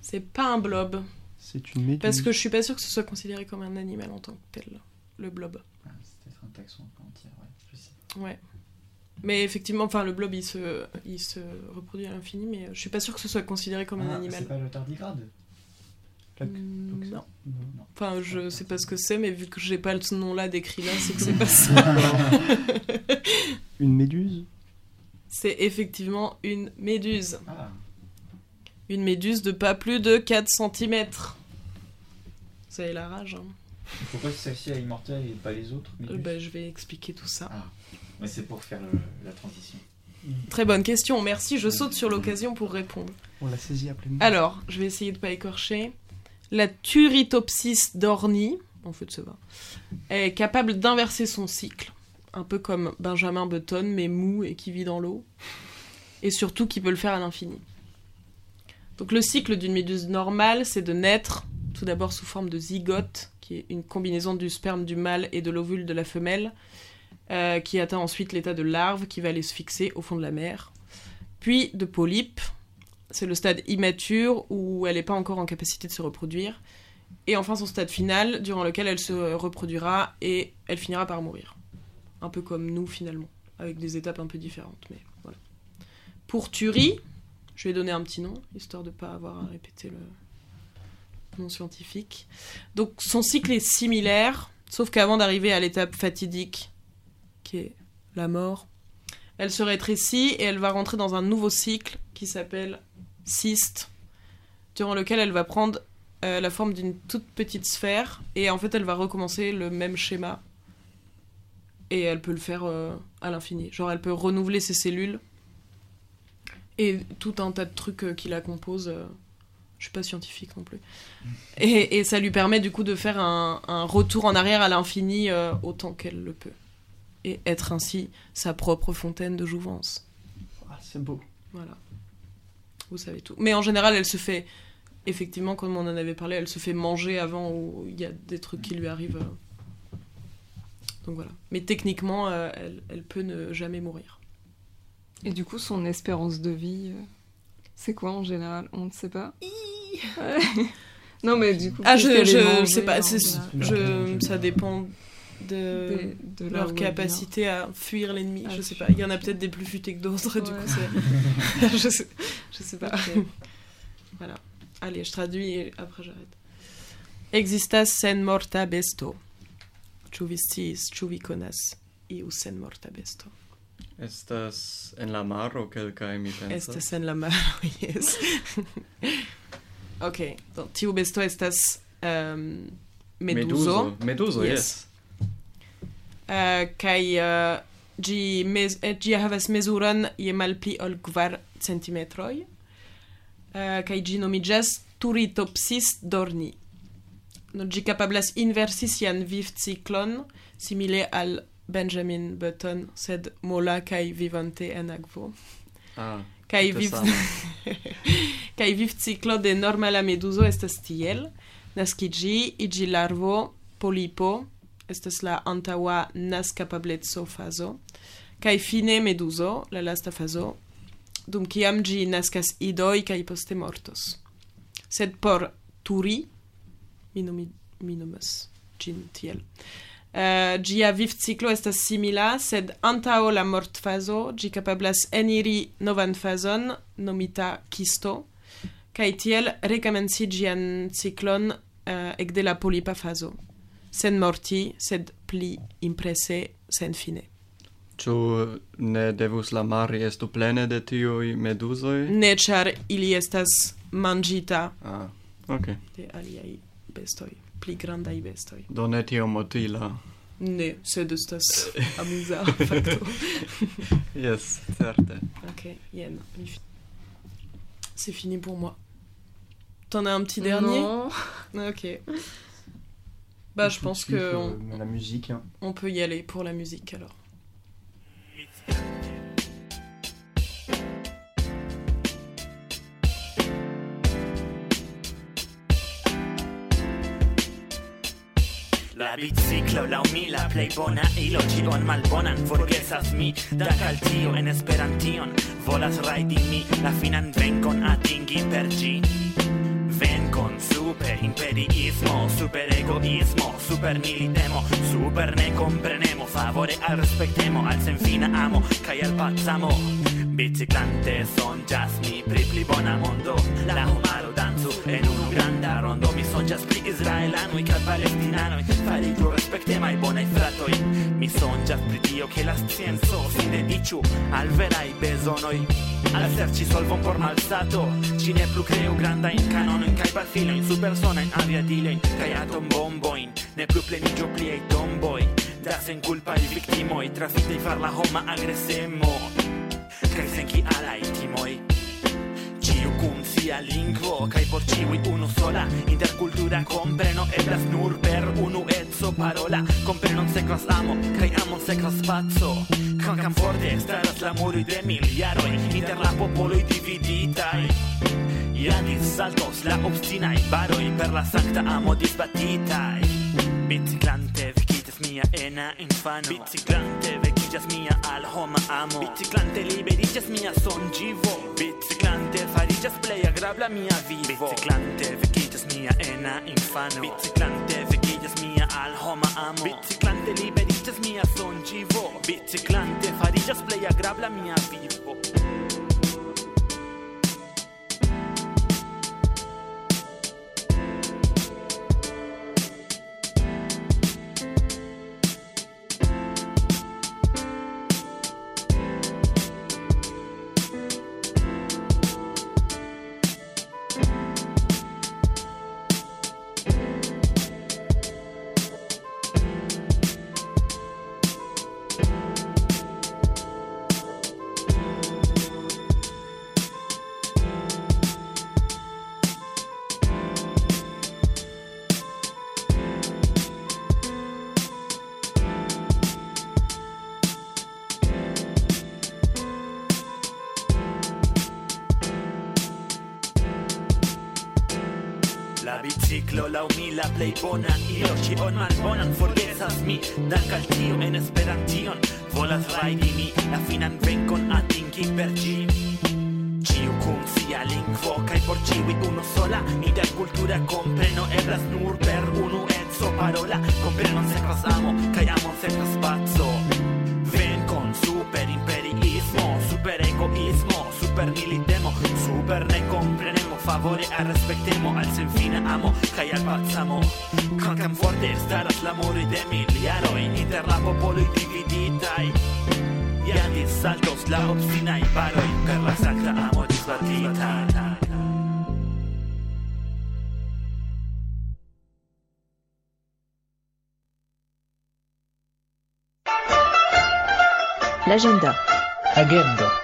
C'est pas un blob. C'est une méduse. Parce que je suis pas sûre que ce soit considéré comme un animal en tant que tel, le blob. Ah, c'est peut-être un taxon entier, ouais, je sais. Ouais. Mais effectivement, enfin, le blob, il se, il se reproduit à l'infini, mais je suis pas sûre que ce soit considéré comme un Ah, animal. C'est pas le tardigrade? Non. Non. Enfin, je sais pas ce que c'est, mais vu que j'ai pas ce nom-là décrit là, c'est que c'est <laughs> pas ça. <laughs> Une méduse c'est effectivement une méduse. Ah, Une méduse de pas plus de 4 cm. Vous avez la rage, hein. pourquoi celle-ci est immortelle et pas les autres Euh, bah, je vais expliquer tout ça. Ah, mais c'est pour faire le- la transition. Très bonne question, merci. Je saute sur l'occasion pour répondre. On l'a saisi à pleine main. Alors, je vais essayer de pas écorcher. La Turritopsis dorni, en fait ça va, est capable d'inverser son cycle, un peu comme Benjamin Button, mais mou et qui vit dans l'eau, et surtout qui peut le faire à l'infini. Donc le cycle d'une méduse normale, c'est de naître tout d'abord sous forme de zygote, qui est une combinaison du sperme du mâle et de l'ovule de la femelle, euh, qui atteint ensuite l'état de larve qui va aller se fixer au fond de la mer, puis de polype, c'est le stade immature où elle n'est pas encore en capacité de se reproduire. Et enfin son stade final, durant lequel elle se reproduira et elle finira par mourir. Un peu comme nous finalement, avec des étapes un peu différentes. Mais voilà. Pour Turi, je vais donner un petit nom, histoire de ne pas avoir à répéter le nom scientifique. Donc son cycle est similaire, sauf qu'avant d'arriver à l'étape fatidique, qui est la mort, elle se rétrécit et elle va rentrer dans un nouveau cycle qui s'appelle cyste, durant lequel elle va prendre euh, la forme d'une toute petite sphère et en fait elle va recommencer le même schéma et elle peut le faire euh, à l'infini. Genre, elle peut renouveler ses cellules et tout un tas de trucs euh, qui la composent. je suis pas scientifique non plus. Et, et ça lui permet du coup de faire un, un retour en arrière à l'infini euh, autant qu'elle le peut. Et être ainsi sa propre fontaine de jouvence. Ah, c'est beau. Voilà. Vous savez tout. Mais en général, elle se fait, effectivement, comme on en avait parlé, elle se fait manger avant où il y a des trucs qui lui arrivent. euh. Donc voilà. Mais techniquement, euh, elle, elle peut ne jamais mourir. Et du coup, son espérance de vie, euh, c'est quoi en général? On ne sait pas. <laughs> Non, mais du coup. Ah, je, je mangée, sais pas. Je, ça dépend de, Des- de leur capacité à fuir l'ennemi. Ah, je sais pas. Il y en a peut-être des plus futés que d'autres. Du Ouais. coup, c'est. <laughs> <laughs> je, sais, je sais pas. Ok. <laughs> voilà. Allez, je traduis et après j'arrête. Existas sen morta besto. Ĉu vi sciis, ĉu vi konas iu sen morta besto? Estas en la maro kelkaj mi pensas. Estas en la maro, yes. ok, do tiu besto estas um, meduzo. Meduzo, meduzo, yes. Uh, Eh, kai eh, gi mes eh, gi havas mesuran je malpli ol kvar centimetroj kai gi nomiĝas turitopsis dorni. No gi kapablas inversi sian vivciklon simile al Benjamin Button sed mola kai vivante en akvo ah kai viv kai viv ciclo de normala meduso est stiel naskigi igi larvo polipo estas la antaŭa naskapableco fazo kaj fine meduzo la lasta fazo dum kiam ĝi naskas idoj kaj poste mortos sed por turi mi nomi, mi nomas ĝin tiel eh, Uh, gia vivciklo estas simila, sed antaŭ la mortfazo ĝi kapablas eniri novan fazon nomita kisto, kaj tiel rekomenci ĝian ciklon uh, ekde la polipa fazo sen morti, sed pli imprese sen fine. Ĉu ne devus la mari estu plene de tiuj meduzoj? Ne, ĉar ili estas manĝita. Ah, ok. De aliaj bestoj, pli grandaj bestoj. Do ne tiom utila. Ne, sed estas <laughs> amuza fakto. <laughs> yes, certe. Ok, jen. C'est fini pour moi. T'en as un petit dernier Non. Ok. Bah, je pense que euh, on, la musique. hein. on peut y aller pour la musique alors. La biciclo laŭ mi la plej bona ilo ĉion malbonan forgesas mi dank al tio en Esperantion volas rajdi mi la finan venkon atingi per ĝi imperiismo, super egoismo, super militemo, super ne comprenemo, favore al respetemo, al fin amo, callar pasamo. Biciclante sonĝas mi pri pli bona mondo, la homaro dancu en unu granda rondo. Mi sonĝas pri israelanoj kaj palestinanoj, fariĝu respektemaj bonaj fratoj. Mi sonĝas pri tio ke la scienco sin dediĉu al veraj bezonoj. Al serĉi solvon por malsato, ĝi ne plu kreu grandajn kanonojn kaj pafilojn, supersonajn aviadilojn kaj atombombojn. Ne plu pleniĝu pliaj tomboj da senkulpaj viktimoj, trafitaj far la homa agresemo Elsenki ala timoj Ciu kun sia lingvo Kai por ciui unu sola. Intercultura compreno eblas nur per unu etso parola. Comprenon sekvas amo Kai amon sekvas paco kvankam forte staras la muroj de miljaroj Inter la popoloj dividitaj Iradis saltos la obstinai baroi Per la sancta amo disbatitai. Biciclante vicitis mia ena infano. Biciclante vekiĝas mia al homa amo. Biciclante liberiĝas mia sonĝivo Biciclante fariĝas plej agrabla mia vivo. Biciclante vekiĝas mia ena infano. Biciclante vekiĝas mia al homa amo. Biciclante liberiĝas mia sonĝivo Biciclante fariĝas plej agrabla mia vivo la plej bona ilo Ĉion malbonan forgesas mi Dank al tio en Esperantion Volas rajdi mi La finan venkon atingi per ĝi Ciu kun sia lingvo Kaj por ĉiuj unu sola. Interkultura kompreno eblas nur per unu edzo parola. Komprenon sekvas amo Kaj amon sekvas paco Venkon super imperiismo Super Super militemo Super nekomprenemo Favore al respektemo Al senfina amo Kaj al pacamo Kvankam forte staras la muro de miliaroj Inter la popoloj dividitaj Ja saltos la obstinaj paroj Per la sankta amo disbatita L'agenda. Agenda.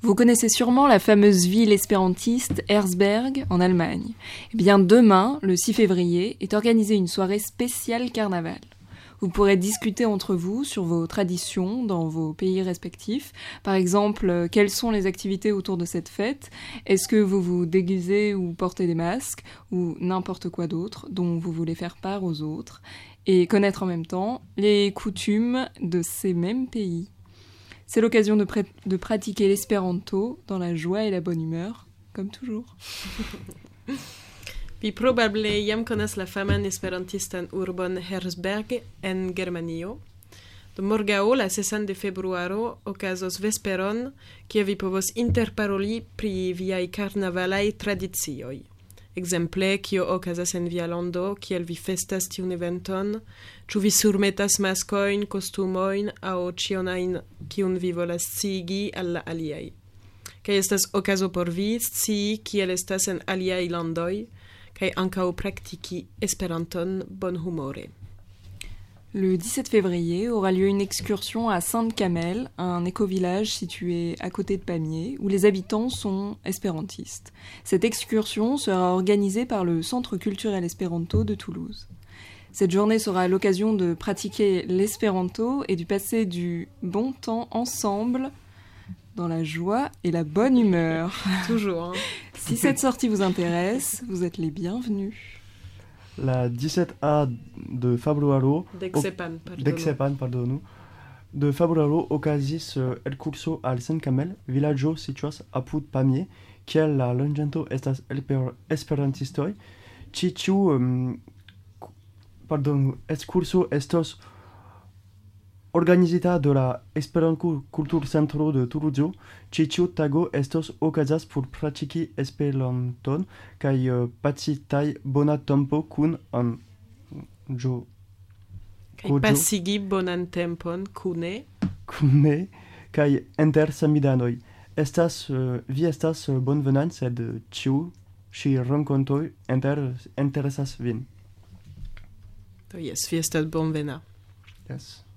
Vous connaissez sûrement la fameuse ville espérantiste Herzberg en Allemagne. Eh bien, demain, le 6 février, est organisée une soirée spéciale carnaval. Vous pourrez discuter entre vous sur vos traditions dans vos pays respectifs. Par exemple, euh, quelles sont les activités autour de cette fête? Est-ce que vous vous déguisez ou portez des masques ou n'importe quoi d'autre dont vous voulez faire part aux autres Et connaître en même temps les coutumes de ces mêmes pays? C'est l'occasion de, pré- de pratiquer l'espéranto dans la joie et la bonne humeur, comme toujours. <laughs> Vi probable jam konas la faman esperantistan urbon Herzberg en Germanio. Do morgaŭ la sesan de februaro okazos vesperon, kie vi povos interparoli pri viaj karnavalaj tradicioj. exemple kio okazas en via lando kiel vi festas tiun eventon ĉu vi surmetas maskojn kostumojn aŭ ĉionajn kiun vi volas sciigi al la aliaj. Kaj estas okazo por vi scii kiel estas en aliaj landoj kaj ankaŭ praktiki Esperanton bonhumore. Le 17 février aura lieu une excursion à Sainte-Camelle, un éco-village situé à côté de Pamiers, où les habitants sont espérantistes. Cette excursion sera organisée par le Centre culturel espéranto de Toulouse. Cette journée sera l'occasion de pratiquer l'espéranto et de passer du bon temps ensemble dans la joie et la bonne humeur. Toujours. hein. <laughs> Si cette sortie vous intéresse, vous êtes les bienvenus. la 17A de Februaro Dexepan, Dexepan, pardonu De Februaro okazis uh, el curso al camel villaggio situas apud Pamier, kiel la longento estas esperantistoj. Ĉi Chichu, um, mm, pardonu, ekskurso estos Organizita de la Esperanto Kulturcentro de Toulouse, ĉi ĉiu tago estos okazas por pratiki Esperanton kaj uh, pacitaj bona tempo kun um, jo kaj pasigi bonan tempon kune kune kaj inter samidanoj estas uh, vi estas uh, bonvenan sed ĉiu ŝi renkontoj inter interesas vin. Do jes vi estas bonvena yes.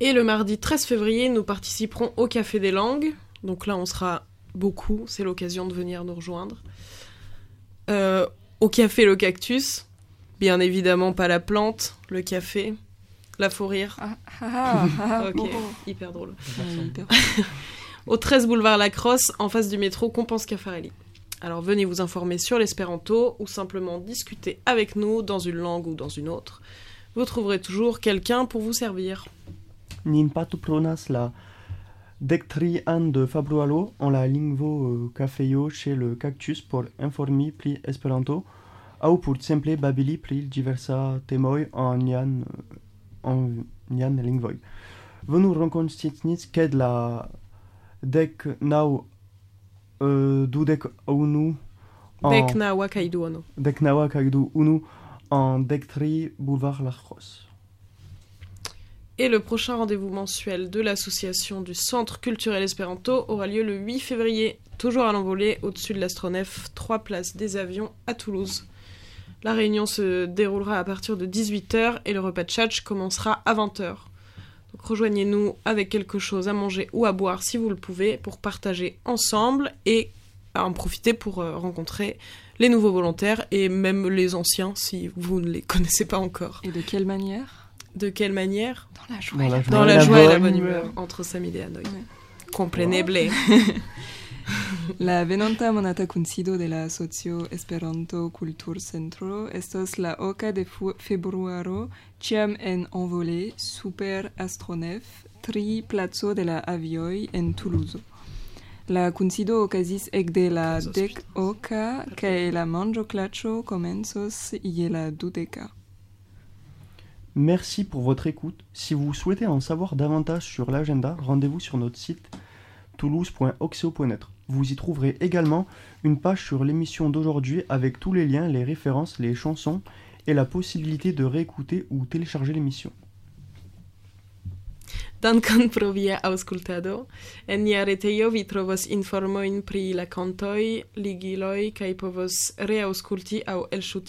Et le mardi 13 février, nous participerons au Café des Langues. Donc là, on sera beaucoup. C'est l'occasion de venir nous rejoindre. Euh, au Café Le Cactus. Bien évidemment, pas la plante, le café. La faux rire. ah, ah, <laughs> ok, oh. hyper drôle. <laughs> Au 13 boulevard Lacrosse, en face du métro Compense Caffarelli. Alors venez vous informer sur l'espéranto ou simplement discuter avec nous dans une langue ou dans une autre. Vous trouverez toujours quelqu'un pour vous servir. Nin partoprenas la dektrian de Februaro en la lingvo kafejo ĉe le Cactus por informi pri Esperanto aŭ por simple babili pri diversa temoj en nian en nian lingvoj. Venu renkontiĝis ke la dek naŭ eh, dudek unu en- Dekna Wakaiduono. dek naŭa kaj du unu en dek tri boulevard La Crosse. Et le prochain rendez-vous mensuel de l'association du Centre culturel espéranto aura lieu le 8 février, toujours à l'envolée, au-dessus de l'astronef, 3 places des avions à Toulouse. La réunion se déroulera à partir de 18h et le repas de tchatch commencera à 20h. Donc rejoignez-nous avec quelque chose à manger ou à boire si vous le pouvez pour partager ensemble et en profiter pour euh, rencontrer les nouveaux volontaires et même les anciens si vous ne les connaissez pas encore. Et de quelle manière? De quelle manière Dans la joie. Dans la Dans la joie et la bonne humeur, entre Sam et Hanoï. Compreneble. <laughs> La venonta monata kunsido de la Asocio Esperanto Kulturcentro estos la oka de fu- februaro ĉiam en envolé super Astronef tri placo de la avioj en Toulouse. La kunsido okazis ekde la dek oka kaj la manĝoklaĉo komencos je la dudeka. Merci pour votre écoute. Si vous souhaitez en savoir davantage sur l'agenda, rendez-vous sur notre site toulouse.oxeo.net. Vous y trouverez également une page sur l'émission d'aujourd'hui avec tous les liens, les références, les chansons et la possibilité de réécouter ou télécharger l'émission. Vi pri la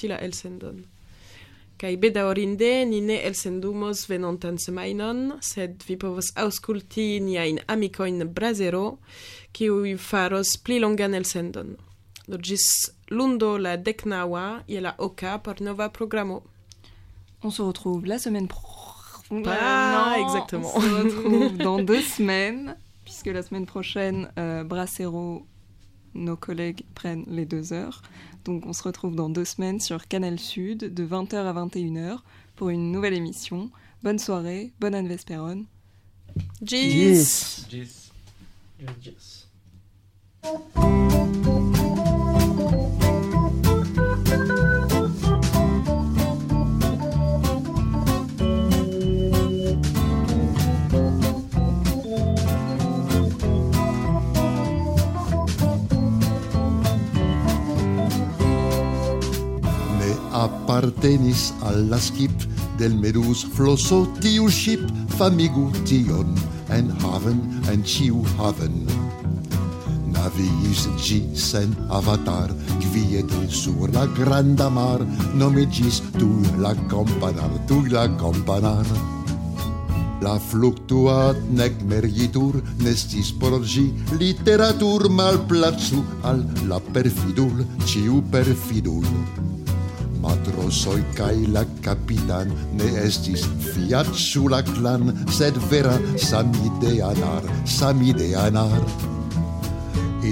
la. Kaj bedaŭrinde ni ne elsendumos venontan semajnon, sed vi povos aŭskulti niajn amikojn Brazero, kiuj faros pli longan elsendon. Do ĝis lundo la deknaŭa je la oka por nova programo. On se retrouve la semaine prochaine. Ah, exactement. On se retrouve <laughs> dans deux semaines, puisque la semaine prochaine, euh, Bracero, nos collègues prennent les deux heures. Donc on se retrouve dans deux semaines sur Canal Sud de 20h à 21h pour une nouvelle émission. Bonne soirée, bonne Anne Vesperon. Ne appartenis alla skip del Medus flosso tiu ship famigu tion en haven en ciu haven. Naviis gi sen avatar Gviede sur la granda mar Nomigis tu la companar Tu la companar La fluctuat nec meritur Nestis por gi literatur malplacu al la perfidul Ciu perfidul matrosoi kai la capitan ne estis fiat sur la klan, sed vera samideanar, samideanar.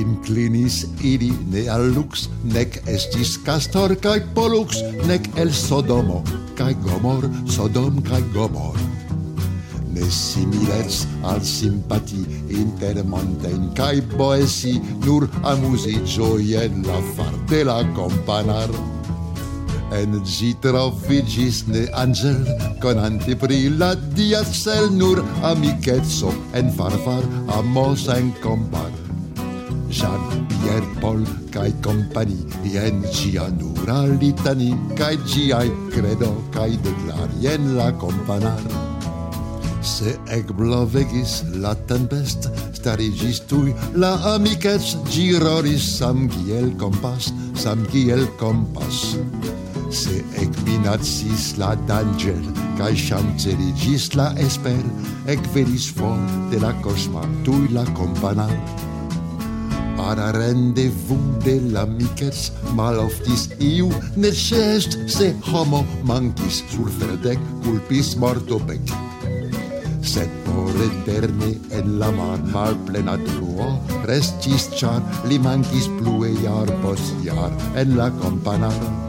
Inclinis idi ne al lux, nec estis castor kai polux, nec el Sodomo kai Gomor, Sodom kai Gomor. Ne similets al simpati inter Montaigne kai Boesi, nur amusi gioien la fartela companar. En gi trovigis ne angel, konante pri la dia cel nur amicetso, en farfar amos en compar. Jean, Pierre, Paul, kai compagni, en ĝia nura litani, kai giai credo, kai declari en la companar. Se ekblovegis la tempest, starigis tui la amikec, ĝi roris sam kiel kompas, sam kiel kompas se ec minacis la danger, cae chancerigis la esper, ec veris for de la cosma tui la compana. Para rendezvous de la micers maloftis iu ne cest se homo mancis sur ferdec culpis mortopec. Sed por eterne en la mar mal plena truo restis char li mancis plue iar pos iar en la companara.